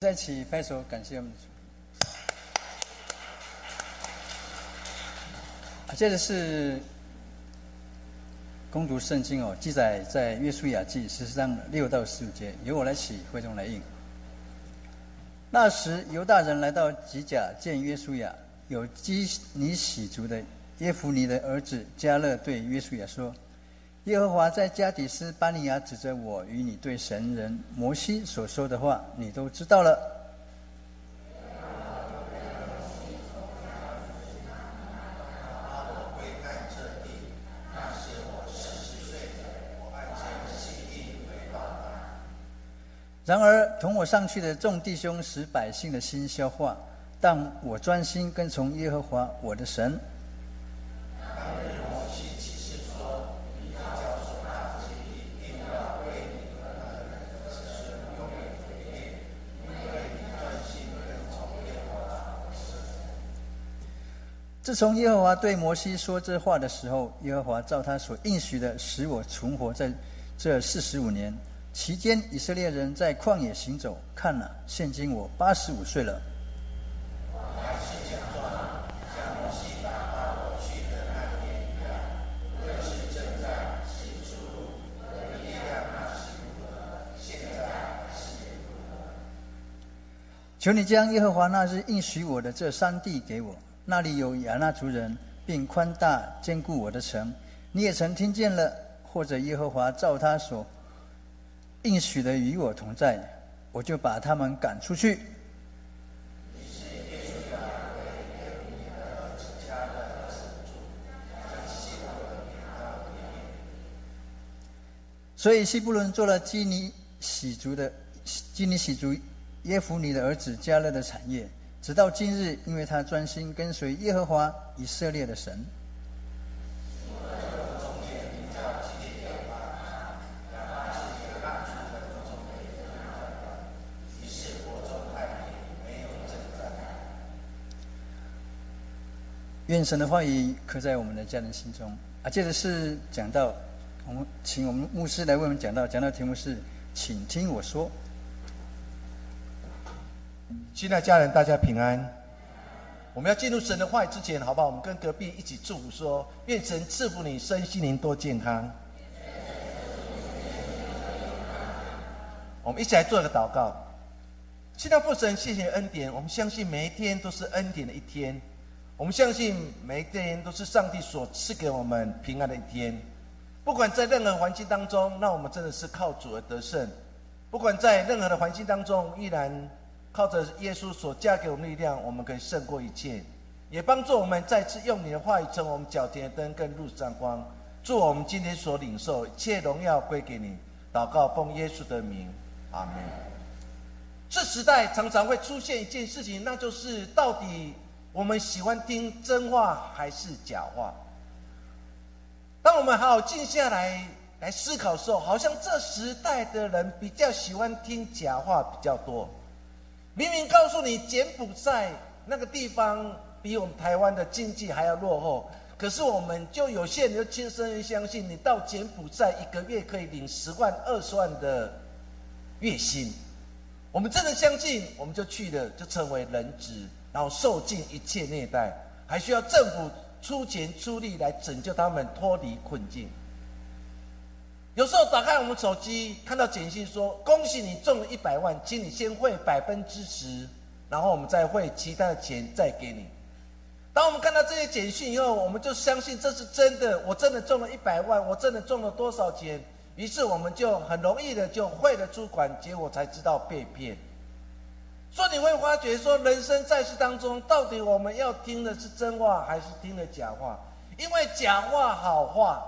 在一起拍手，感谢我们的主。接着是攻读圣经哦，记载在约书亚记十四章六到十五节，由我来起，会众来应。那时犹大人来到吉甲见约书亚，有基尼喜族的耶夫尼的儿子加勒对约书亚说：“耶和华在加底斯巴尼亚指着我与你对神人摩西所说的话，你都知道了。”然而，同我上去的众弟兄使百姓的心消化，但我专心跟从耶和华我的神。自从耶和华对摩西说这话的时候，耶和华照他所应许的，使我存活在这四十五年。期间，以色列人在旷野行走，看了，现今我八十五岁了。求你将耶和华那日应许我的这三地给我，那里有亚纳族人，并宽大坚固我的城。你也曾听见了，或者耶和华照他所。应许的与我同在，我就把他们赶出去。所以希布伦做了基尼喜族的基尼喜族耶夫尼的儿子加勒的产业，直到今日，因为他专心跟随耶和华以色列的神。愿神的话语刻在我们的家人心中啊！接着是讲到，我们请我们牧师来为我们讲到，讲到题目是，请听我说。亲爱家人，大家平安。我们要进入神的话语之前，好不好？我们跟隔壁一起祝福说：愿神赐福你身心灵多健康。我们一起来做一个祷告。亲爱父神，谢谢恩典，我们相信每一天都是恩典的一天。我们相信每一天都是上帝所赐给我们平安的一天，不管在任何环境当中，那我们真的是靠主而得胜；不管在任何的环境当中，依然靠着耶稣所加给我们力量，我们可以胜过一切，也帮助我们再次用你的话语成为我们脚前的灯，跟路上光。祝我们今天所领受一切荣耀归给你。祷告奉耶稣的名，阿门。这时代常常会出现一件事情，那就是到底。我们喜欢听真话还是假话？当我们好好静下来来思考的时候，好像这时代的人比较喜欢听假话比较多。明明告诉你柬埔寨那个地方比我们台湾的经济还要落后，可是我们就有些人就亲身相信，你到柬埔寨一个月可以领十万、二十万的月薪。我们真的相信，我们就去了，就成为人质。然后受尽一切虐待，还需要政府出钱出力来拯救他们脱离困境。有时候打开我们手机，看到简讯说：“恭喜你中了一百万，请你先汇百分之十，然后我们再汇其他的钱再给你。”当我们看到这些简讯以后，我们就相信这是真的，我真的中了一百万，我真的中了多少钱？于是我们就很容易的就汇了出款，结果才知道被骗。所以你会发觉，说人生在世当中，到底我们要听的是真话还是听的假话？因为假话好话，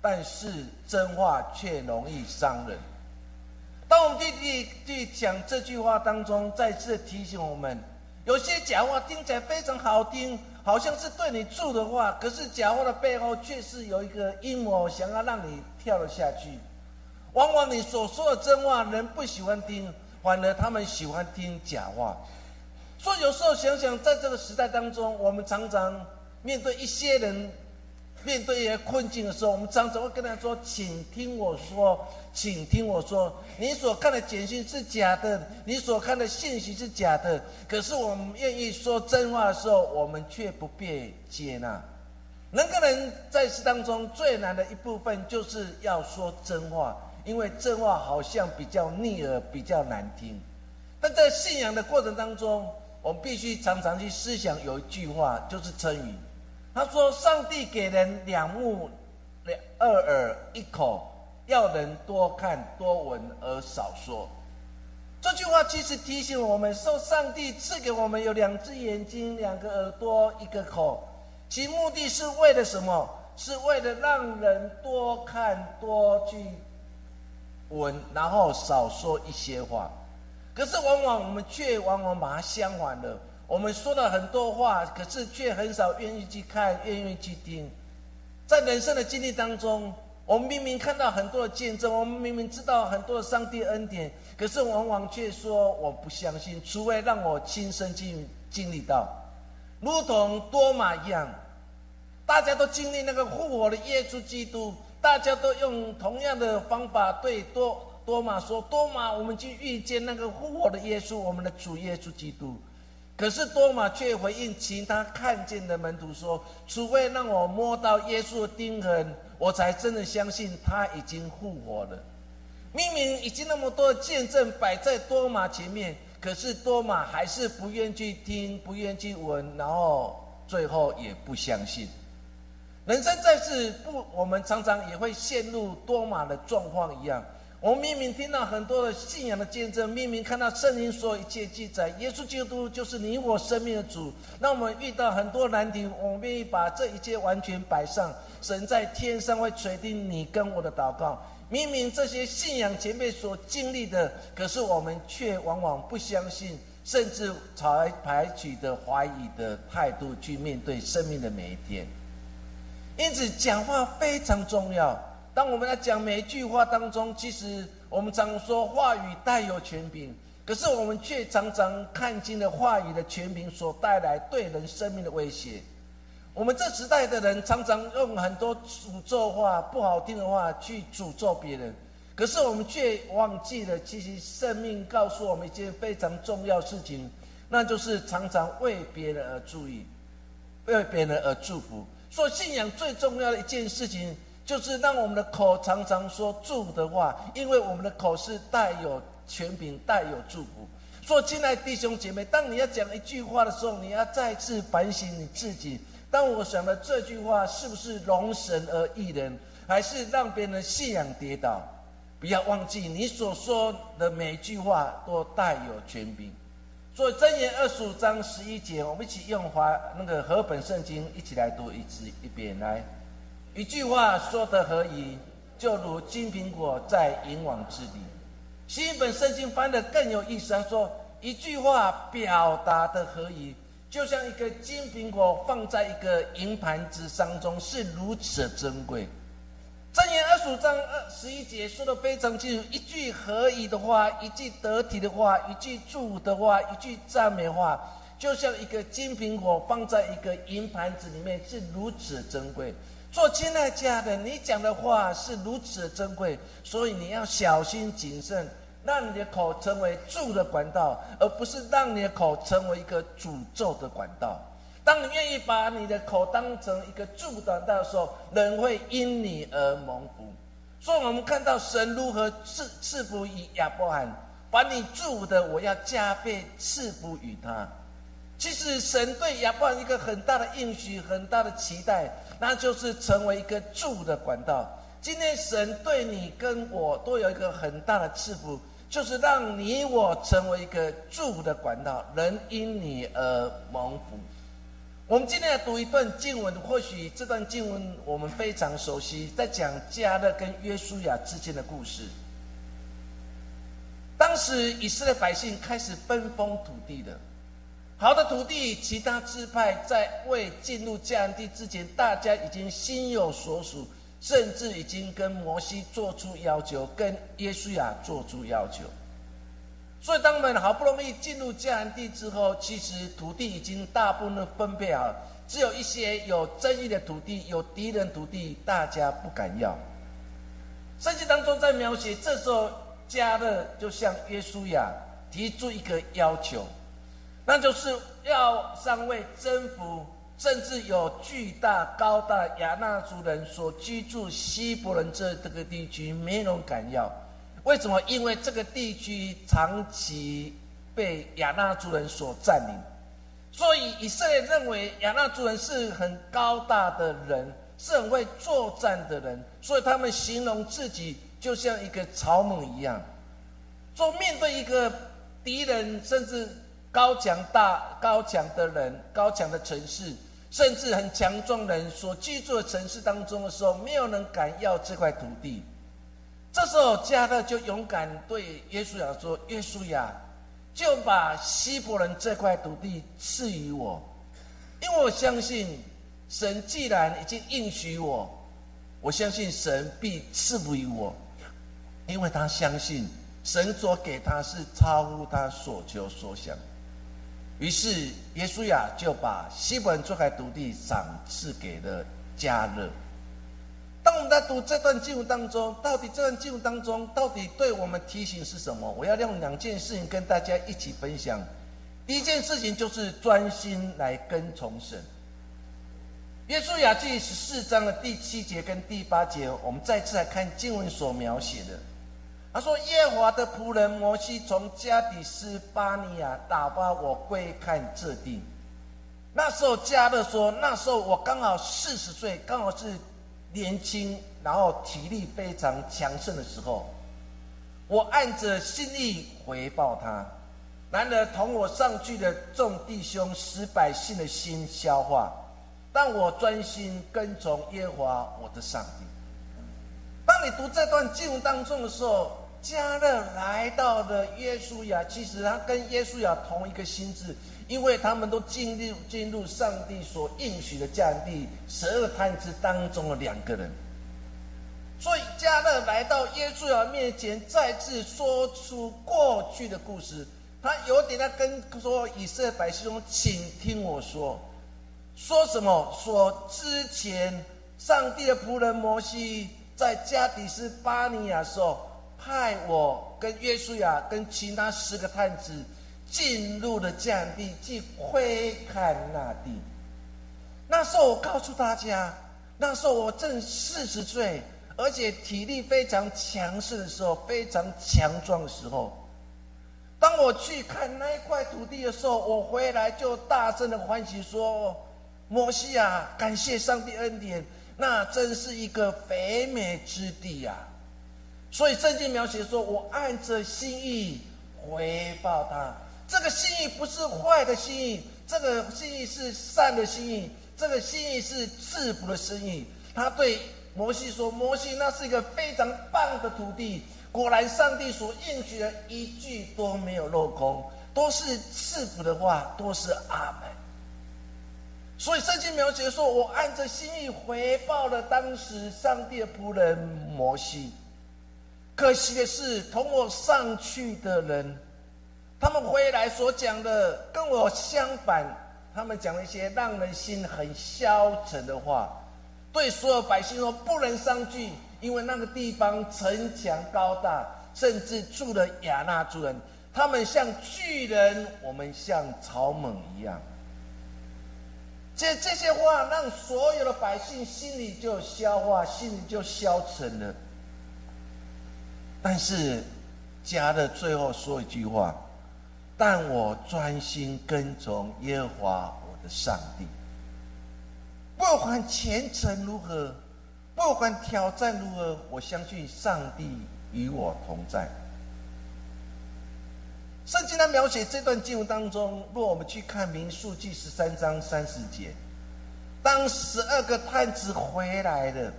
但是真话却容易伤人。当我们弟弟去讲这句话当中，再次提醒我们，有些假话听起来非常好听，好像是对你住的话，可是假话的背后却是有一个阴谋，想要让你跳了下去。往往你所说的真话，人不喜欢听。反而他们喜欢听假话，所以有时候想想，在这个时代当中，我们常常面对一些人面对一些困境的时候，我们常常会跟他说：“请听我说，请听我说，你所看的简讯是假的，你所看的信息是假的。可是我们愿意说真话的时候，我们却不被接纳。人跟人在世当中最难的一部分，就是要说真话，因为真话好像比较逆耳，比较难听。但在信仰的过程当中，我们必须常常去思想，有一句话就是成语。他说：“上帝给人两目、两二耳、一口，要人多看多闻而少说。”这句话其实提醒我们：受上帝赐给我们有两只眼睛、两个耳朵、一个口，其目的是为了什么？是为了让人多看多去闻，然后少说一些话。可是往往我们却往往把它相反了。我们说了很多话，可是却很少愿意去看，愿意去听。在人生的经历当中，我们明明看到很多的见证，我们明明知道很多的上帝恩典，可是往往却说我不相信，除非让我亲身经经历到，如同多马一样，大家都经历那个复活的耶稣基督，大家都用同样的方法对多。多马说：“多马，我们去遇见那个复活的耶稣，我们的主耶稣基督。”可是多马却回应其他看见的门徒说：“除非让我摸到耶稣的钉痕，我才真的相信他已经复活了。”明明已经那么多见证摆在多马前面，可是多马还是不愿去听，不愿去闻，然后最后也不相信。人生在世，不，我们常常也会陷入多马的状况一样。我们明明听到很多的信仰的见证，明明看到圣经所有一切记载，耶稣基督就是你我生命的主。那我们遇到很多难题，我们愿意把这一切完全摆上，神在天上会垂听你跟我的祷告。明明这些信仰前辈所经历的，可是我们却往往不相信，甚至采采取的怀疑的态度去面对生命的每一天。因此，讲话非常重要。当我们在讲每一句话当中，其实我们常说话语带有权柄，可是我们却常常看清了话语的权柄所带来对人生命的威胁。我们这时代的人常常用很多诅咒话、不好听的话去诅咒别人，可是我们却忘记了，其实生命告诉我们一件非常重要事情，那就是常常为别人而注意，为别人而祝福。说信仰最重要的一件事情。就是让我们的口常常说祝福的话，因为我们的口是带有权柄、带有祝福。说，亲爱的弟兄姐妹，当你要讲一句话的时候，你要再次反省你自己。当我想的这句话是不是容神而异人，还是让别人信仰跌倒？不要忘记，你所说的每一句话都带有权柄。所以箴言二十五章十一节，我们一起用华那个和本圣经一起来读一次一遍来。一句话说的何宜，就如金苹果在银网之里。新一本圣经翻的更有意思，他说一句话表达的何宜，就像一个金苹果放在一个银盘子当中，是如此的珍贵。箴言二十五章二十一节说的非常清楚，一句何宜的话，一句得体的话，一句祝福的话，一句赞美话，就像一个金苹果放在一个银盘子里面，是如此珍贵。做亲爱家的，你讲的话是如此的珍贵，所以你要小心谨慎，让你的口成为住的管道，而不是让你的口成为一个诅咒的管道。当你愿意把你的口当成一个助管道的时候，人会因你而蒙福。所以我们看到神如何赐赐福于亚伯罕，把你祝的，我要加倍赐福于他。其实神对亚伯罕一个很大的应许，很大的期待。那就是成为一个住的管道。今天神对你跟我都有一个很大的赐福，就是让你我成为一个住的管道，人因你而蒙福。我们今天来读一段经文，或许这段经文我们非常熟悉，在讲加勒跟约书亚之间的故事。当时以色列百姓开始分封土地的。好的土地，其他支派在未进入迦南地之前，大家已经心有所属，甚至已经跟摩西做出要求，跟耶稣亚做出要求。所以，当我们好不容易进入迦南地之后，其实土地已经大部分分配好，只有一些有争议的土地、有敌人土地，大家不敢要。圣经当中在描写，这时候加勒就向耶稣亚提出一个要求，那就是要上位征服，甚至有巨大高大亚纳族人所居住西伯伦这这个地区，没人敢要。为什么？因为这个地区长期被亚纳族人所占领。所以以色列认为亚纳族人是很高大的人，是很会作战的人，所以他们形容自己就像一个草蜢一样。做面对一个敌人，甚至高强大、高强的人、高强的城市，甚至很强壮人所居住的城市当中的时候，没有人敢要这块土地。这时候加勒就勇敢对耶稣亚说：“耶稣亚。”就把希伯伦这块土地赐予我，因为我相信神既然已经应许我，我相信神必赐福于我，因为他相信神所给他是超乎他所求所想。于是耶稣亚就把希伯伦这块土地赏赐给了加勒。当我们在读这段经文当中，到底这段经文当中到底对我们提醒是什么？我要用两件事情跟大家一起分享。第一件事情就是专心来跟从神。耶稣亚记十四章的第七节跟第八节，我们再次来看经文所描写的。他说：“耶和华的仆人摩西从加底斯巴尼亚打发我归看这地。那时候加勒说，那时候我刚好四十岁，刚好是。”年轻，然后体力非常强盛的时候，我按着心意回报他。然而同我上去的众弟兄使百姓的心消化，但我专心跟从耶和华我的上帝。当你读这段经文当中的时候，加勒来到了耶稣亚，其实他跟耶稣亚同一个心智。因为他们都进入进入上帝所应许的迦地十二探子当中的两个人，所以加勒来到耶稣亚面前，再次说出过去的故事。他有点在跟说以色列百姓说：“请听我说，说什么？说之前上帝的仆人摩西在加底斯巴尼亚时候，派我跟约书亚跟其他十个探子。”进入了降地，去窥看那地。那时候我告诉大家，那时候我正四十岁，而且体力非常强盛的时候，非常强壮的时候。当我去看那一块土地的时候，我回来就大声的欢喜说：“摩西啊，感谢上帝恩典，那真是一个肥美之地呀！”所以圣经描写说：“我按着心意回报他。”这个心意不是坏的心意，这个心意是善的心意，这个心意是赐福的心意。他对摩西说：“摩西，那是一个非常棒的土地。果然，上帝所应许的一句都没有落空，都是赐福的话，都是阿门。”所以圣经描写说：“我按着心意回报了当时上帝的仆人摩西。可惜的是，同我上去的人。”他们回来所讲的跟我相反，他们讲了一些让人心很消沉的话，对所有百姓说不能上去，因为那个地方城墙高大，甚至住了亚纳族人，他们像巨人，我们像草蜢一样。这这些话让所有的百姓心里就消化，心里就消沉了。但是加的最后说一句话。但我专心跟从耶和华我的上帝，不管前程如何，不管挑战如何，我相信上帝与我同在。圣经在描写这段经文当中，若我们去看民数记十三章三十节，当十二个探子回来了，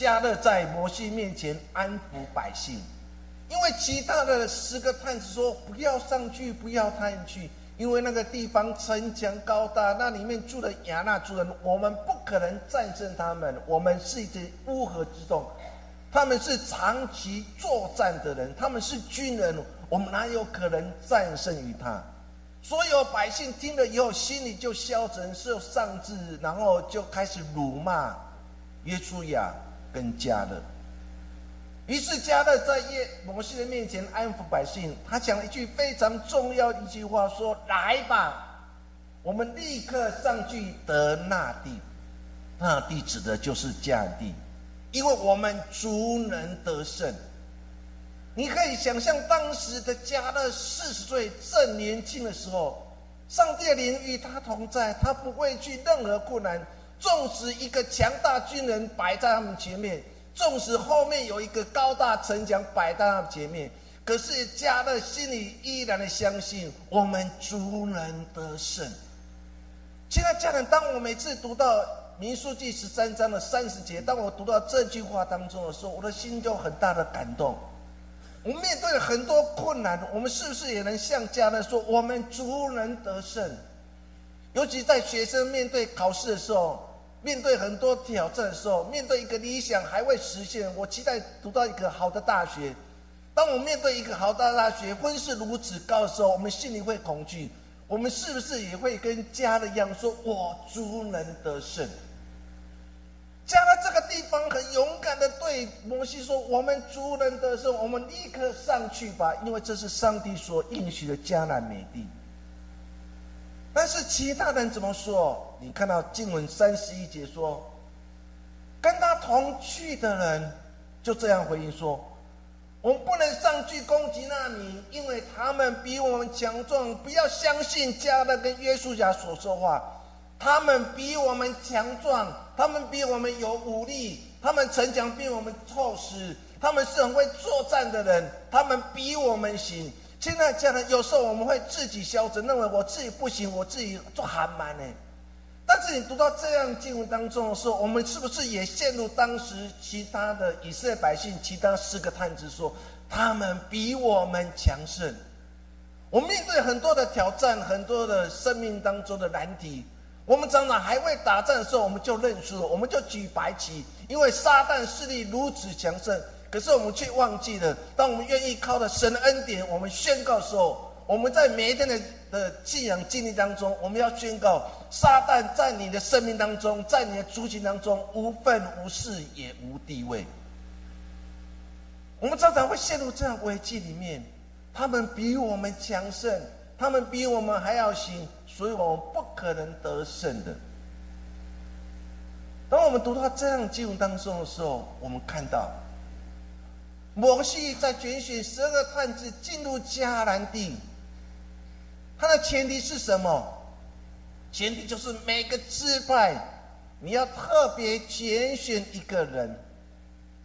加勒在摩西面前安抚百姓。因为其他的十个探子说不要上去，不要探去，因为那个地方城墙高大，那里面住的亚纳族人，我们不可能战胜他们。我们是一只乌合之众，他们是长期作战的人，他们是军人，我们哪有可能战胜于他？所有百姓听了以后，心里就消沉，受丧志，然后就开始辱骂约书亚跟加勒。于是加勒在耶摩西的面前安抚百姓，他讲了一句非常重要的一句话：说来吧，我们立刻上去得那地。那地指的就是迦地，因为我们足能得胜。你可以想象当时的加勒四十岁正年轻的时候，上帝的灵与他同在，他不畏惧任何困难。纵使一个强大军人摆在他们前面，纵使后面有一个高大城墙摆在他们前面，可是加勒心里依然的相信，我们足能得胜。亲爱家人，当我每次读到民数记十三章的三十节，当我读到这句话当中的时候，我的心就很大的感动。我们面对了很多困难，我们是不是也能像家人说，我们足能得胜？尤其在学生面对考试的时候，面对很多挑战的时候，面对一个理想还未实现，我期待读到一个好的大学。当我面对一个好大大学，分数如此高的时候，我们心里会恐惧。我们是不是也会跟加勒一样，说我足能得胜？加勒这个地方很勇敢的对摩西说：“我们族人得胜，我们立刻上去吧，因为这是上帝所应许的迦南美地。”但是其他人怎么说？你看到经文三十一节说：“跟他同去的人就这样回应说：‘我们不能上去攻击那民，因为他们比我们强壮。不要相信加勒跟约书亚所说话。’”他们比我们强壮，他们比我们有武力，他们城墙比我们厚实，他们是很会作战的人，他们比我们行。现在讲的，有时候我们会自己消沉，认为我自己不行，我自己做寒蛮呢。但是你读到这样经文当中的时候，我们是不是也陷入当时其他的以色列百姓，其他四个探子说，他们比我们强盛？我们面对很多的挑战，很多的生命当中的难题。我们常常还未打仗的时候，我们就认输了，我们就举白旗，因为撒旦势力如此强盛。可是我们却忘记了，当我们愿意靠着神的恩典，我们宣告的时候，我们在每一天的的信仰经历当中，我们要宣告：撒旦在你的生命当中，在你的族群当中无份无事也无地位。我们常常会陷入这样危机里面，他们比我们强盛，他们比我们还要行。所以我们不可能得胜的。当我们读到这样经文当中的时候，我们看到摩西在拣选十二个探子进入迦南地，他的前提是什么？前提就是每个支派你要特别拣选一个人，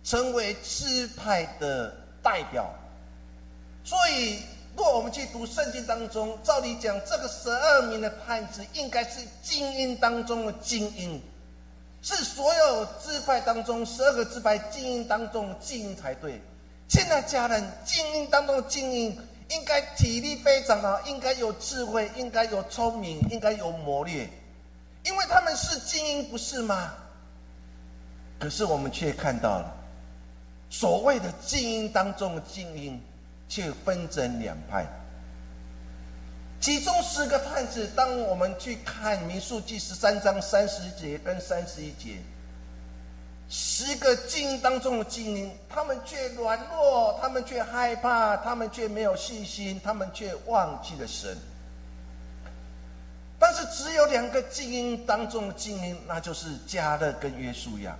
成为支派的代表。所以。若我们去读圣经当中，照理讲，这个十二名的探子应该是精英当中的精英，是所有支派当中十二个支派精英当中的精英才对。现在家人精英当中的精英，应该体力非常好，应该有智慧，应该有聪明，应该有谋略，因为他们是精英，不是吗？可是我们却看到了所谓的精英当中的精英。却分成两派，其中十个探子，当我们去看《民数记》十三章三十节跟三十一节，十个精英当中的精英，他们却软弱，他们却害怕，他们却没有信心，他们却忘记了神。但是只有两个精英当中的精英，那就是加勒跟约书亚，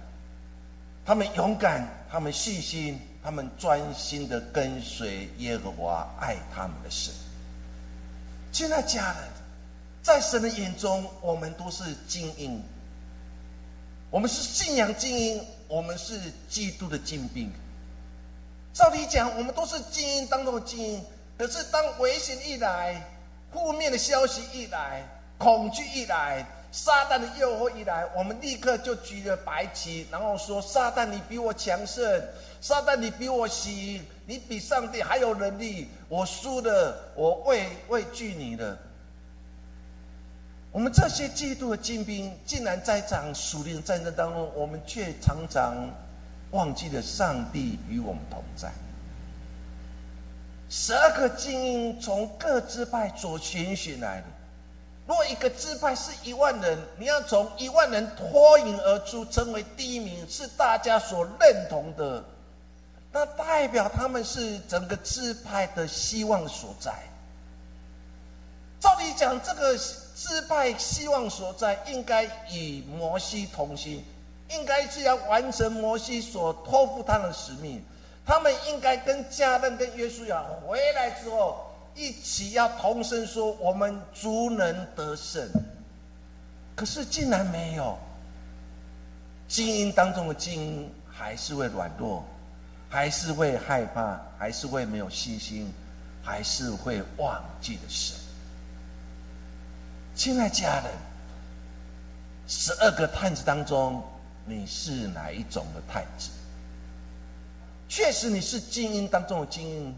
他们勇敢，他们细心。他们专心的跟随耶和华，爱他们的神。亲爱家人，在神的眼中，我们都是精英。我们是信仰精英，我们是基督的精兵。照理讲，我们都是精英当中的精英。可是，当危险一来，负面的消息一来，恐惧一来，撒旦的诱惑一来，我们立刻就举着白旗，然后说：“撒旦，你比我强盛。”撒旦，你比我行，你比上帝还有能力。我输了，我畏畏惧你了。我们这些基督的精兵，竟然在场属灵战争当中，我们却常常忘记了上帝与我们同在。十二个精英从各支派所选选来的。若一个支派是一万人，你要从一万人脱颖而出，成为第一名，是大家所认同的，那代表他们是整个支派的希望所在。照理讲，这个失败希望所在，应该与摩西同心，应该是要完成摩西所托付他的使命。他们应该跟加勒跟约书亚回来之后，一起要同声说：“我们足能得胜。”可是竟然没有，精英当中的精英还是会软弱，还是会害怕，还是会没有信心，还是会忘记了神。亲爱家人，十二个探子当中，你是哪一种的探子？确实，你是精英当中的精英，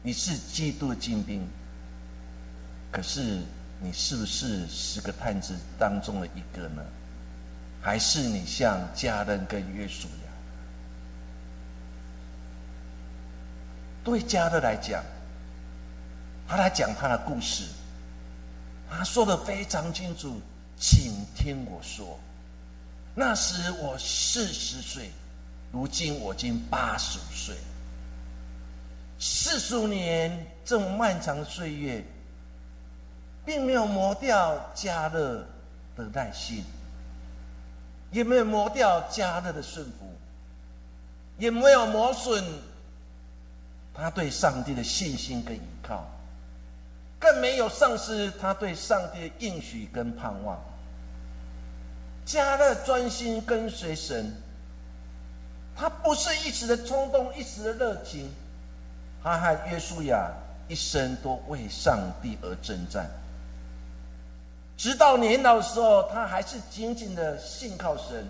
你是基督的精兵。可是，你是不是十个探子当中的一个呢？还是你像家人跟约书亚？对家人来讲，他来讲他的故事。他说的非常清楚，请听我说。那时我四十岁，如今我已经八十五岁。四十五年这么漫长的岁月，并没有磨掉加勒的耐心，也没有磨掉加勒的顺服，也没有磨损他对上帝的信心跟。更没有丧失他对上帝的应许跟盼望。加勒专心跟随神，他不是一时的冲动，一时的热情，他和约书亚一生都为上帝而征战。直到年老的时候，他还是紧紧的信靠神，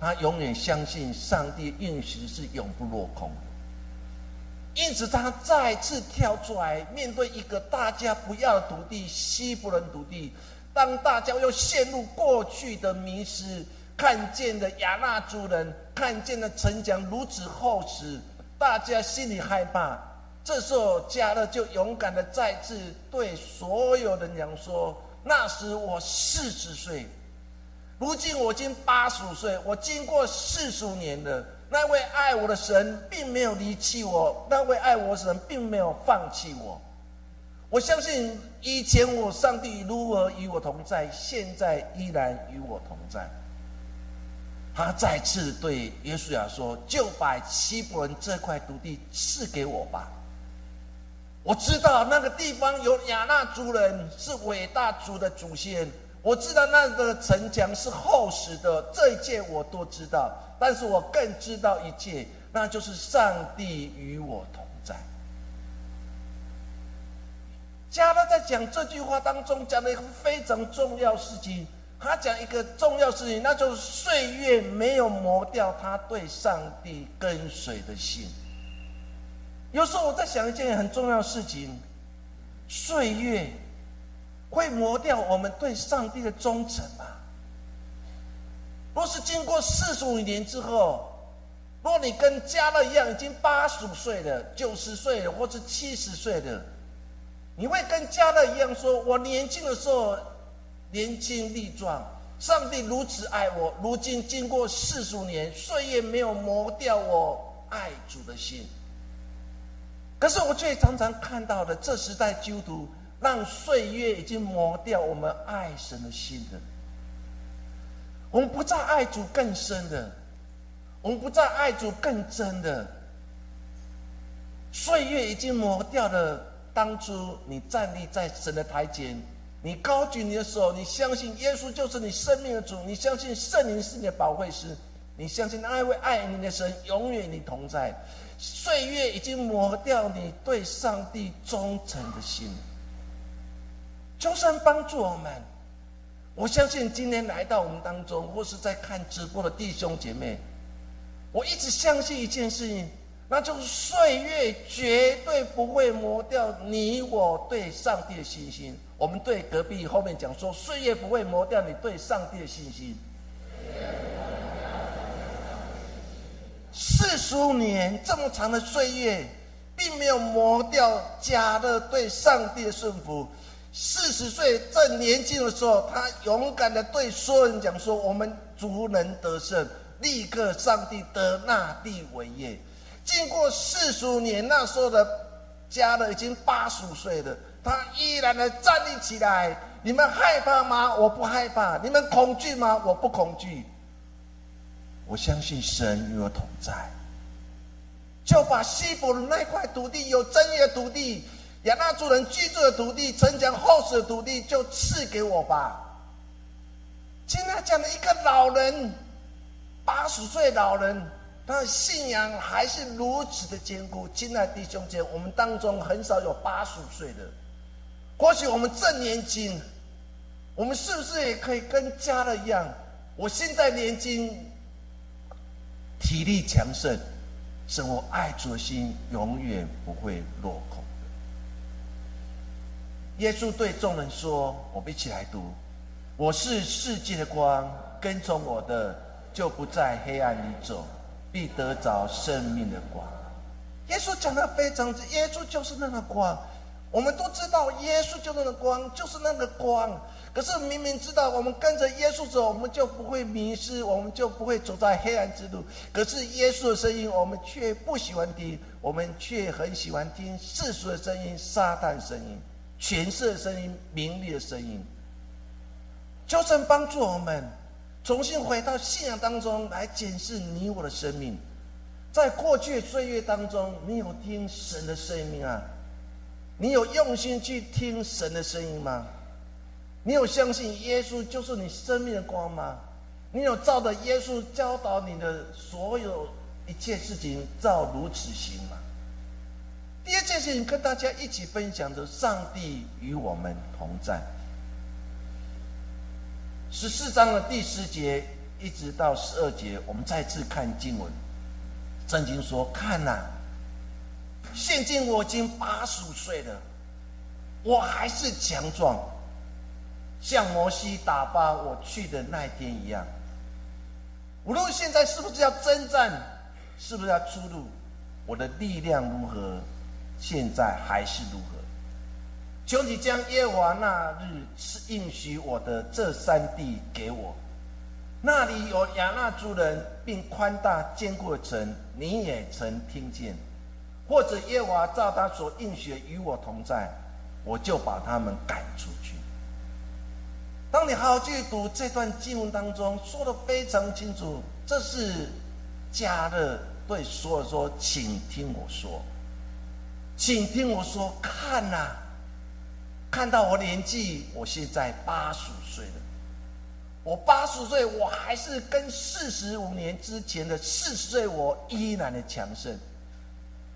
他永远相信上帝应许是永不落空。因此，他再次跳出来，面对一个大家不要的土地——西伯伦土地。当大家又陷入过去的迷失，看见的亚纳族人，看见的城墙如此厚实，大家心里害怕。这时候，加勒就勇敢的再次对所有人讲说：“那时我四十岁，如今我已经八十岁，我经过四十年了。”那位爱我的神并没有离弃我，那位爱我的神并没有放弃我。我相信以前我上帝如何与我同在，现在依然与我同在。他再次对耶稣亚说：“就把希伯伦这块土地赐给我吧。我知道那个地方有亚纳族人，是伟大族的祖先。我知道那个城墙是厚实的，这一切我都知道。”但是我更知道一切，那就是上帝与我同在。加拉在讲这句话当中讲了一个非常重要事情，他讲一个重要事情，那就是岁月没有磨掉他对上帝跟随的心。有时候我在想一件很重要的事情，岁月会磨掉我们对上帝的忠诚吗？若是经过四十五年之后，若你跟加勒一样，已经八十五岁了、九十岁了，或是七十岁了，你会跟加勒一样说：“我年轻的时候年轻力壮，上帝如此爱我。如今经过四十五年，岁月没有磨掉我爱主的心。可是我却常常看到的，这时代基督徒让岁月已经磨掉我们爱神的心的。”我们不再爱主更深的，我们不再爱主更真的。岁月已经磨掉了当初你站立在神的台前，你高举你的手，你相信耶稣就是你生命的主，你相信圣灵是你的保惠师，你相信那一位爱你的神永远与你同在。岁月已经磨掉你对上帝忠诚的心，求神帮助我们。我相信今天来到我们当中，或是在看直播的弟兄姐妹，我一直相信一件事情，那就是岁月绝对不会磨掉你我对上帝的信心。我们对隔壁后面讲说，岁月不会磨掉你对上帝的信心。四十五年这么长的岁月，并没有磨掉加勒对上帝的顺服。四十岁正年轻的时候，他勇敢的对所有人讲说：“我们族能得胜，立刻上帝得那地为业。”经过四十五年，那时候的加勒已经八十五岁了，他依然的站立起来。你们害怕吗？我不害怕。你们恐惧吗？我不恐惧。我相信神与我同在，就把西伯的那块土地有争议的土地。亚纳族人居住的土地、城墙厚实的土地，就赐给我吧。现在讲的一个老人，八十岁老人，他的信仰还是如此的坚固。亲爱弟兄姐，我们当中很少有八十岁的，或许我们正年轻，我们是不是也可以跟家人一样？我现在年轻，体力强盛，生活爱主的心永远不会落。耶稣对众人说：“我们一起来读，我是世界的光，跟从我的就不在黑暗里走，必得着生命的光。”耶稣讲的非常之，耶稣就是那个光。我们都知道，耶稣就是那个光，就是那个光。可是明明知道，我们跟着耶稣走，我们就不会迷失，我们就不会走在黑暗之路。可是耶稣的声音，我们却不喜欢听，我们却很喜欢听世俗的声音、撒旦声音。权势的声音、名利的声音，就正帮助我们重新回到信仰当中来检视你我的生命。在过去岁月当中，你有听神的声音啊？你有用心去听神的声音吗？你有相信耶稣就是你生命的光吗？你有照着耶稣教导你的所有一切事情照如此行吗？第二件事情，跟大家一起分享的，上帝与我们同在。十四章的第十节一直到十二节，我们再次看经文。圣经说：“看呐，现今我已经八十五岁了，我还是强壮，像摩西打发我去的那一天一样。无论现在是不是要征战，是不是要出路，我的力量如何？”现在还是如何？求你将耶和华那日是应许我的这三地给我，那里有亚纳族人，并宽大坚固的城，你也曾听见。或者耶和华照他所应许与我同在，我就把他们赶出去。当你好好去读这段经文当中，说的非常清楚，这是加勒对所有说：“请听我说。”请听我说，看呐，看到我年纪，我现在八十岁了。我八十岁，我还是跟四十五年之前的四十岁我依然的强盛。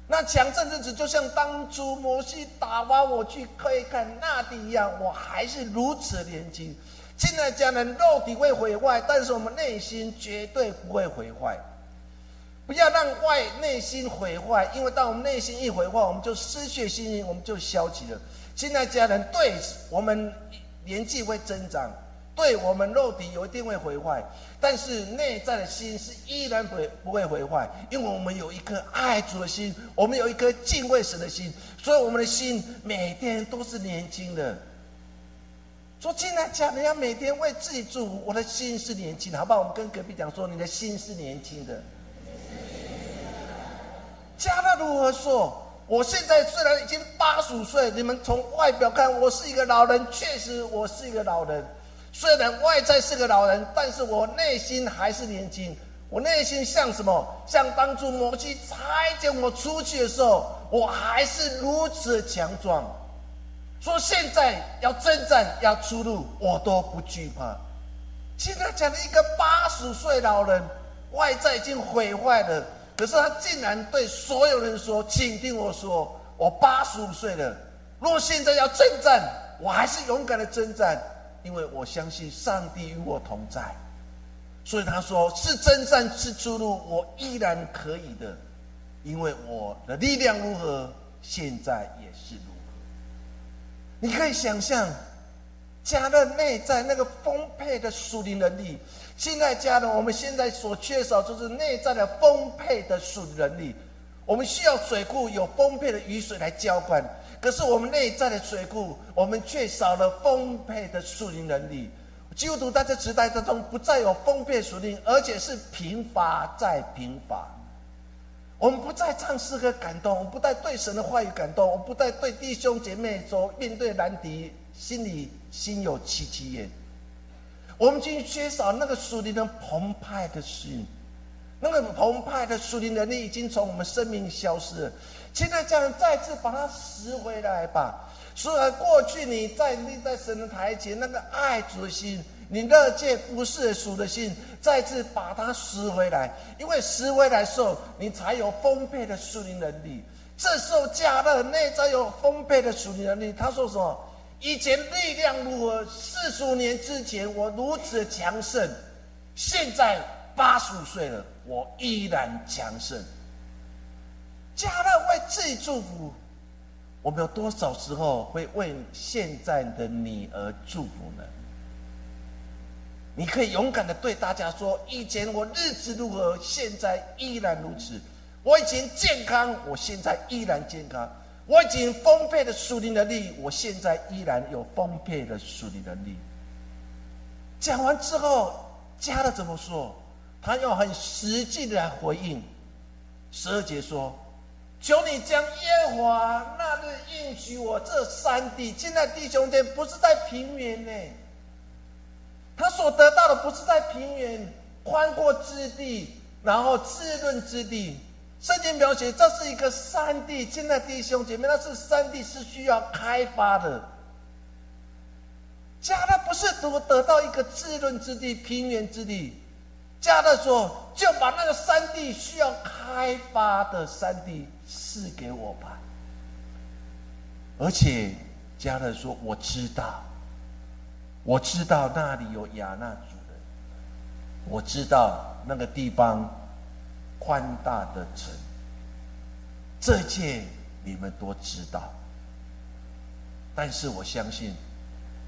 那强盛日子就像当初摩西打发我去可以看那地一样，我还是如此年轻。现在家人肉体会毁坏，但是我们内心绝对不会毁坏。不要让外内心毁坏，因为当我们内心一毁坏，我们就失去信心，我们就消极了。现在家人对我们年纪会增长，对我们肉体有一定会毁坏，但是内在的心是依然不会不会毁坏，因为我们有一颗爱主的心，我们有一颗敬畏神的心，所以我们的心每天都是年轻的。说现在家人要每天为自己祝福，我的心是年轻的，好不好？我们跟隔壁讲说，你的心是年轻的。加勒如何说？我现在虽然已经八十五岁，你们从外表看我是一个老人，确实我是一个老人。虽然外在是个老人，但是我内心还是年轻。我内心像什么？像当初摩西差遣我出去的时候，我还是如此强壮。说现在要征战要出路，我都不惧怕。现在讲的一个八十岁老人，外在已经毁坏了。可是他竟然对所有人说：“请听我说，我八十五岁了。若现在要征战，我还是勇敢的征战，因为我相信上帝与我同在。所以他说是征战是出路，我依然可以的，因为我的力量如何，现在也是如何。你可以想象，加勒内在那个丰沛的属灵能力。”现在家人，我们现在所缺少就是内在的丰沛的属能力。我们需要水库有丰沛的雨水来浇灌，可是我们内在的水库，我们却少了丰沛的属灵能力。基督徒在这时代当中，不再有丰沛属灵，而且是贫乏再贫乏。我们不再唱诗歌感动，我们不再对神的话语感动，我们不再对弟兄姐妹所面对难题，心里心有戚戚焉。我们已经缺少那个属灵的澎湃的心。那个澎湃的属灵能力已经从我们生命消失了，现在家人再次把它拾回来吧。虽然过去你在立在神的台前，那个爱主的心，你乐见服侍主的心，再次把它拾回来。因为拾回来时候，你才有丰沛的属灵能力。这时候加勒内在有丰沛的属灵能力。他说什么？以前力量如何？四十五年之前我如此强盛，现在八十五岁了。我依然强盛。家人为自己祝福，我们有多少时候会为现在的你而祝福呢？你可以勇敢的对大家说：以前我日子如何，现在依然如此。我以前健康，我现在依然健康。我已经丰沛的属灵的力，我现在依然有丰沛的属灵的力。讲完之后，加勒怎么说？他要很实际的来回应，十二节说：“求你将耶和华那日应许我这山地，现在弟兄间不是在平原呢，他所得到的不是在平原宽阔之地，然后滋润之地。圣经描写这是一个山地，现在弟兄姐妹，那是山地是需要开发的。加勒不是得得到一个滋润之地、平原之地。”加勒说：“就把那个山地需要开发的山地赐给我吧。”而且加勒说：“我知道，我知道那里有亚纳族人，我知道那个地方宽大的城，这一切你们都知道。但是我相信，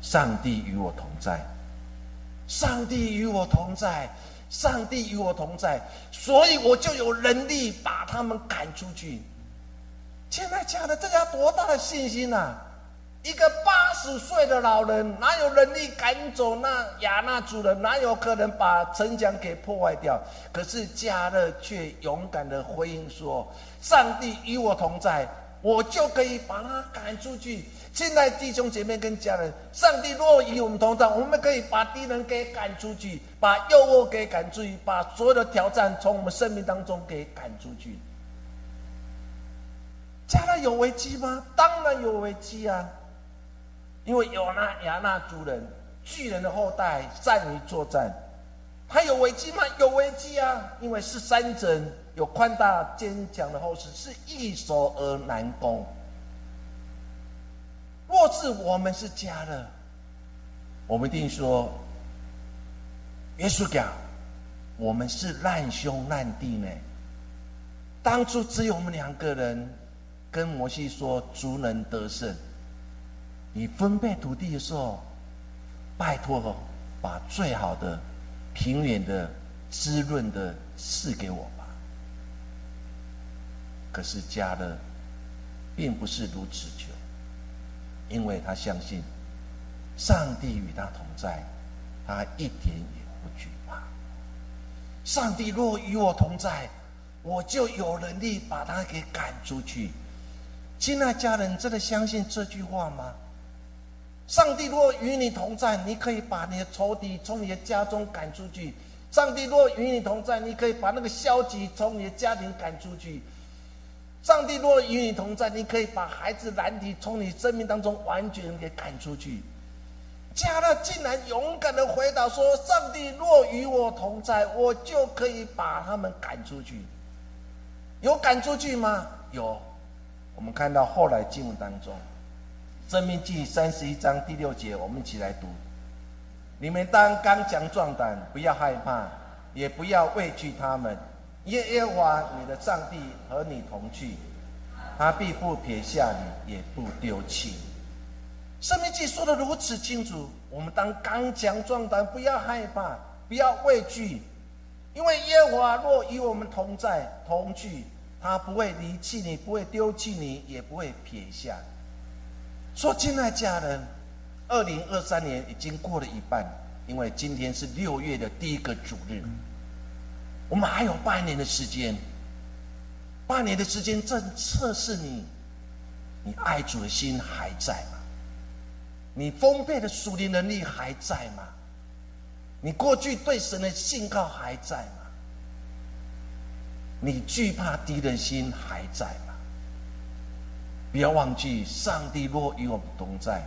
上帝与我同在，上帝与我同在。”上帝与我同在，所以我就有能力把他们赶出去。现在讲的这叫多大的信心呐！一个八十岁的老人，哪有能力赶走那亚纳族人？哪有可能把城墙给破坏掉？可是加勒却勇敢的回应说：“上帝与我同在，我就可以把他赶出去。”现在弟兄姐妹跟家人，上帝若与我们同在，我们可以把敌人给赶出去，把诱惑给赶出去，把所有的挑战从我们生命当中给赶出去。家人有危机吗？当然有危机啊！因为有那亚纳族人巨人的后代善于作战，他有危机吗？有危机啊！因为是山城，有宽大坚强的后世，是易守而难攻。若是我们是家的，我们一定说，耶稣讲，我们是难兄难弟呢。当初只有我们两个人，跟摩西说，足能得胜。你分配土地的时候，拜托哦，把最好的、平原的、滋润的赐给我吧。可是家的，并不是如此求。因为他相信上帝与他同在，他一点也不惧怕。上帝若与我同在，我就有能力把他给赶出去。亲爱家人，真的相信这句话吗？上帝若与你同在，你可以把你的仇敌从你的家中赶出去。上帝若与你同在，你可以把那个消极从你的家庭赶出去。上帝若与你同在，你可以把孩子难题从你生命当中完全给赶出去。加勒竟然勇敢的回答说：“上帝若与我同在，我就可以把他们赶出去。”有赶出去吗？有。我们看到后来经文当中，《生命记》三十一章第六节，我们一起来读：“你们当刚强壮胆，不要害怕，也不要畏惧他们。”耶耶华你的上帝和你同去，他必不撇下你，也不丢弃。生命记说的如此清楚，我们当刚强壮胆，不要害怕，不要畏惧，因为耶和华若与我们同在同去，他不会离弃你，不会丢弃你，也不会撇下。说，亲爱家人，二零二三年已经过了一半，因为今天是六月的第一个主日，我们还有半年的时间。半年的时间正测试你，你爱主的心还在吗？你丰沛的属灵能力还在吗？你过去对神的信靠还在吗？你惧怕敌人心还在？不要忘记，上帝若与我们同在，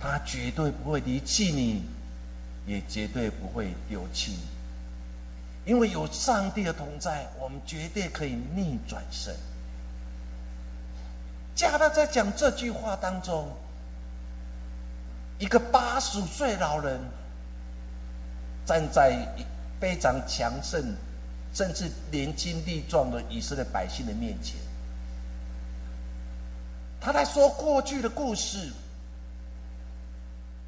他绝对不会离弃你，也绝对不会丢弃你。因为有上帝的同在，我们绝对可以逆转身。加勒在讲这句话当中，一个八十岁老人站在非常强盛，甚至年轻力壮的以色列百姓的面前，他在说过去的故事。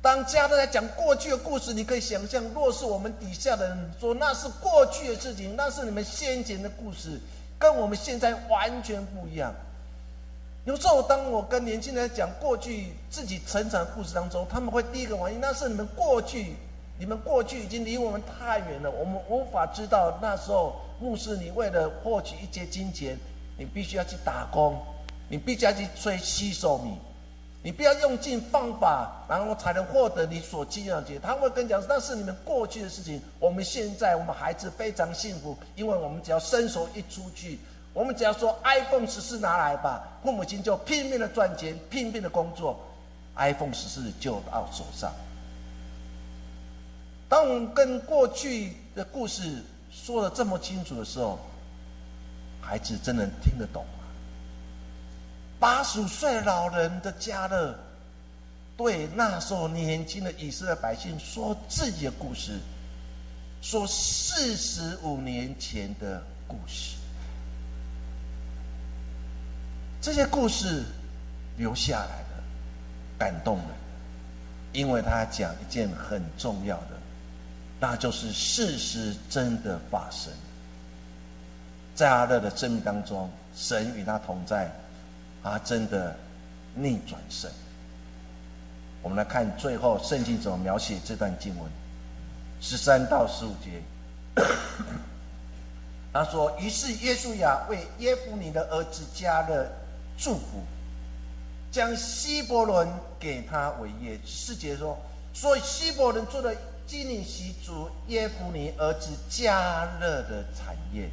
当家都在讲过去的故事，你可以想象，若是我们底下的人说那是过去的事情，那是你们先前的故事，跟我们现在完全不一样。有时候，当我跟年轻人讲过去自己成长的故事当中，他们会第一个反应，那是你们过去，你们过去已经离我们太远了，我们无法知道那时候牧师你为了获取一些金钱，你必须要去打工，你必须要去吹吸收你。你不要用尽方法，然后才能获得你所期望的结。他会跟你讲，那是你们过去的事情。我们现在，我们孩子非常幸福，因为我们只要伸手一出去，我们只要说 iPhone 十四拿来吧，父母亲就拼命的赚钱，拼命的工作，iPhone 十四就到手上。当我们跟过去的故事说的这么清楚的时候，孩子真的听得懂。八十岁老人的加勒，对那时候年轻的以色列百姓说自己的故事，说四十五年前的故事。这些故事留下来了，感动人，因为他讲一件很重要的，那就是事实真的发生。在阿乐的生命当中，神与他同在。他真的逆转胜。我们来看最后圣经怎么描写这段经文，十三到十五节。他说：“于是耶稣亚为耶夫尼的儿子加了祝福，将希伯伦给他为业。”四节说：“所以希伯伦做了基尼习族耶夫尼儿子加勒的产业，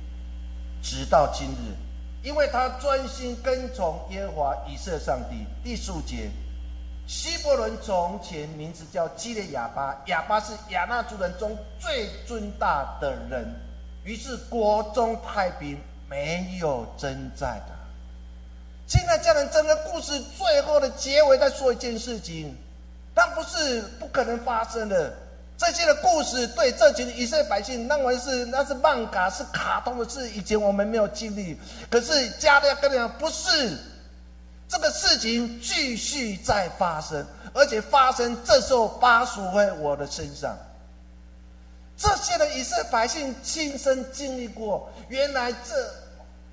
直到今日。”因为他专心跟从耶和华以色列上帝。第十五节，希伯伦从前名字叫基列亚巴，亚巴是亚纳族人中最尊大的人。于是国中太平，没有征战的。现在家人，整个故事最后的结尾在说一件事情，但不是不可能发生的。这些的故事对这群以色列百姓认为是那是漫画是卡通的事，以前我们没有经历。可是加勒跟你讲，不是这个事情继续在发生，而且发生这时候巴属在我的身上。这些的以色列百姓亲身经历过，原来这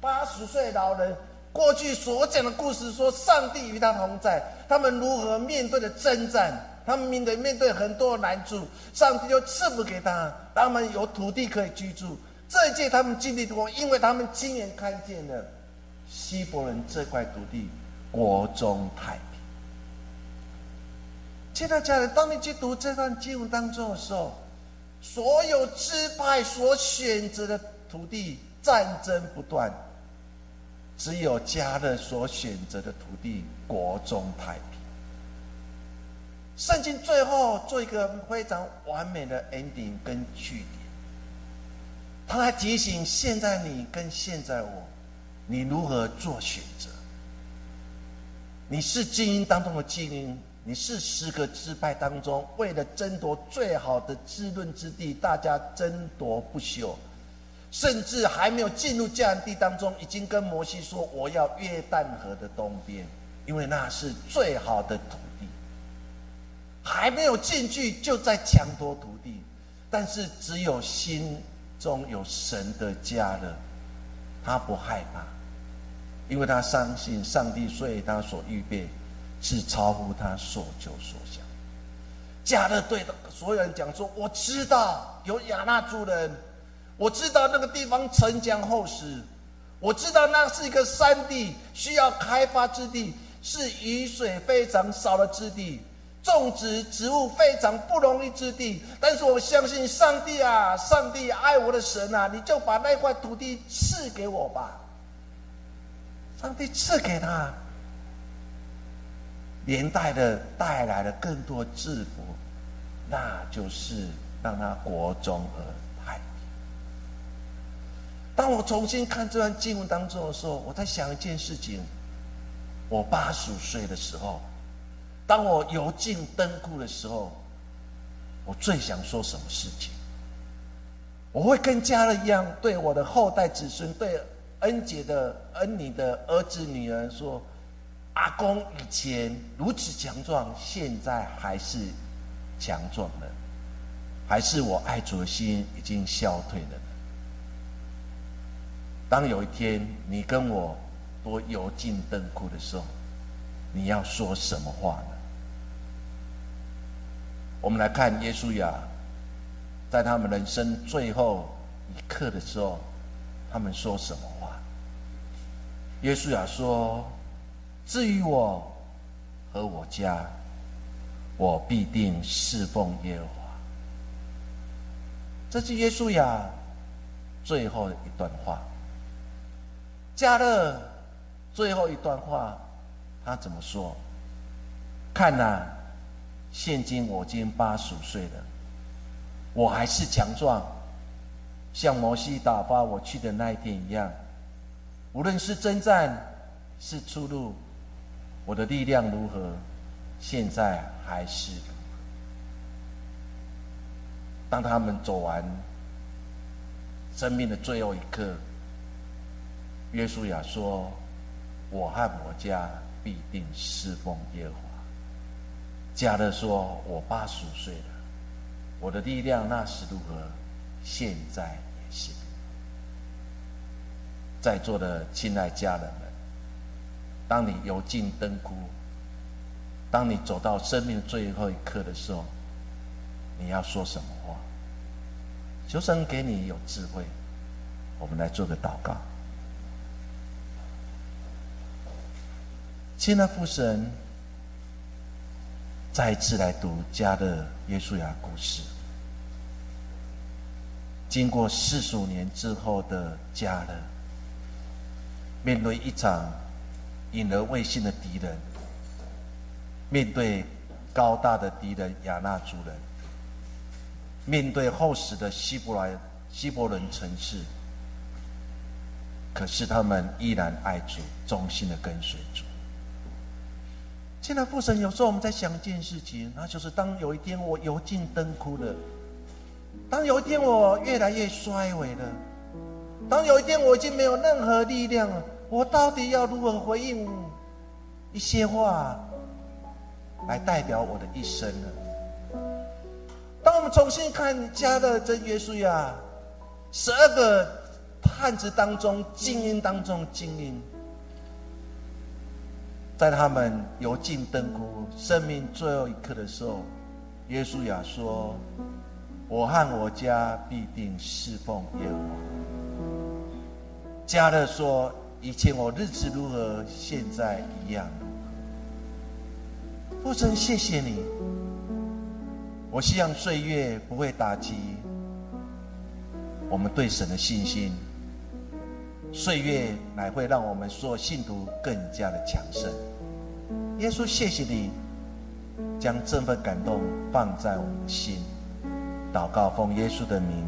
八十岁老人过去所讲的故事，说上帝与他同在，他们如何面对的征战。他们面对面对很多难处，上帝就赐福给他，他们有土地可以居住。这一届他们经历过，因为他们亲眼看见了希伯伦这块土地国中太平。亲爱家人，当你去读这段经文当中的时候，所有支派所选择的土地战争不断，只有家人所选择的土地国中太平。圣经最后做一个非常完美的 ending 跟句点，他还提醒现在你跟现在我，你如何做选择？你是精英当中的精英，你是十个支派当中为了争夺最好的滋润之地，大家争夺不休，甚至还没有进入迦南地当中，已经跟摩西说：“我要约旦河的东边，因为那是最好的土。”还没有进去就在抢夺土地，但是只有心中有神的家了，他不害怕，因为他相信上帝，所以他所预备是超乎他所求所想。加勒对的所有人讲说：“我知道有亚纳族人，我知道那个地方城墙厚实，我知道那是一个山地，需要开发之地，是雨水非常少的之地。”种植植物非常不容易之地，但是我相信上帝啊，上帝爱我的神啊，你就把那块土地赐给我吧。上帝赐给他，连带的带来了更多祝福，那就是让他国中而太平。当我重新看这段经文当中的时候，我在想一件事情：我八十五岁的时候。当我游进灯库的时候，我最想说什么事情？我会跟家人一样，对我的后代子孙，对恩姐的恩女的儿子女儿说：“阿公以前如此强壮，现在还是强壮的，还是我爱主的心已经消退了。”当有一天你跟我都游进灯库的时候，你要说什么话呢？我们来看耶稣亚，在他们人生最后一刻的时候，他们说什么话？耶稣亚说：“至于我和我家，我必定侍奉耶和华。”这是耶稣亚最后一段话。加勒最后一段话，他怎么说？看呐！现今我今八十五岁了，我还是强壮，像摩西打发我去的那一天一样。无论是征战，是出路，我的力量如何，现在还是。当他们走完生命的最后一刻，约书亚说：“我和我家必定侍奉耶和华。”加勒说：“我八十岁了，我的力量那时如何，现在也是。”在座的亲爱家人们，当你油尽灯枯，当你走到生命最后一刻的时候，你要说什么话？求神给你有智慧。我们来做个祷告，亲爱的父神。再一次来读加勒耶稣亚故事。经过四十五年之后的加勒，面对一场引而未信的敌人，面对高大的敌人亚纳族人，面对厚实的希伯来希伯伦城市，可是他们依然爱主，忠心的跟随主。现在父神，有时候我们在想一件事情，那就是当有一天我油尽灯枯了，当有一天我越来越衰微了，当有一天我已经没有任何力量了，我到底要如何回应一些话，来代表我的一生呢？当我们重新看家的真耶稣呀，十二个汉子当中精英当中精英。在他们油尽灯枯、生命最后一刻的时候，耶稣亚说：“我和我家必定侍奉耶和华。”加勒说：“以前我日子如何，现在一样。”父神，谢谢你。我希望岁月不会打击我们对神的信心，岁月乃会让我们所信徒更加的强盛。耶稣，谢谢你将这份感动放在我们的心。祷告，奉耶稣的名，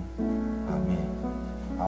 阿门。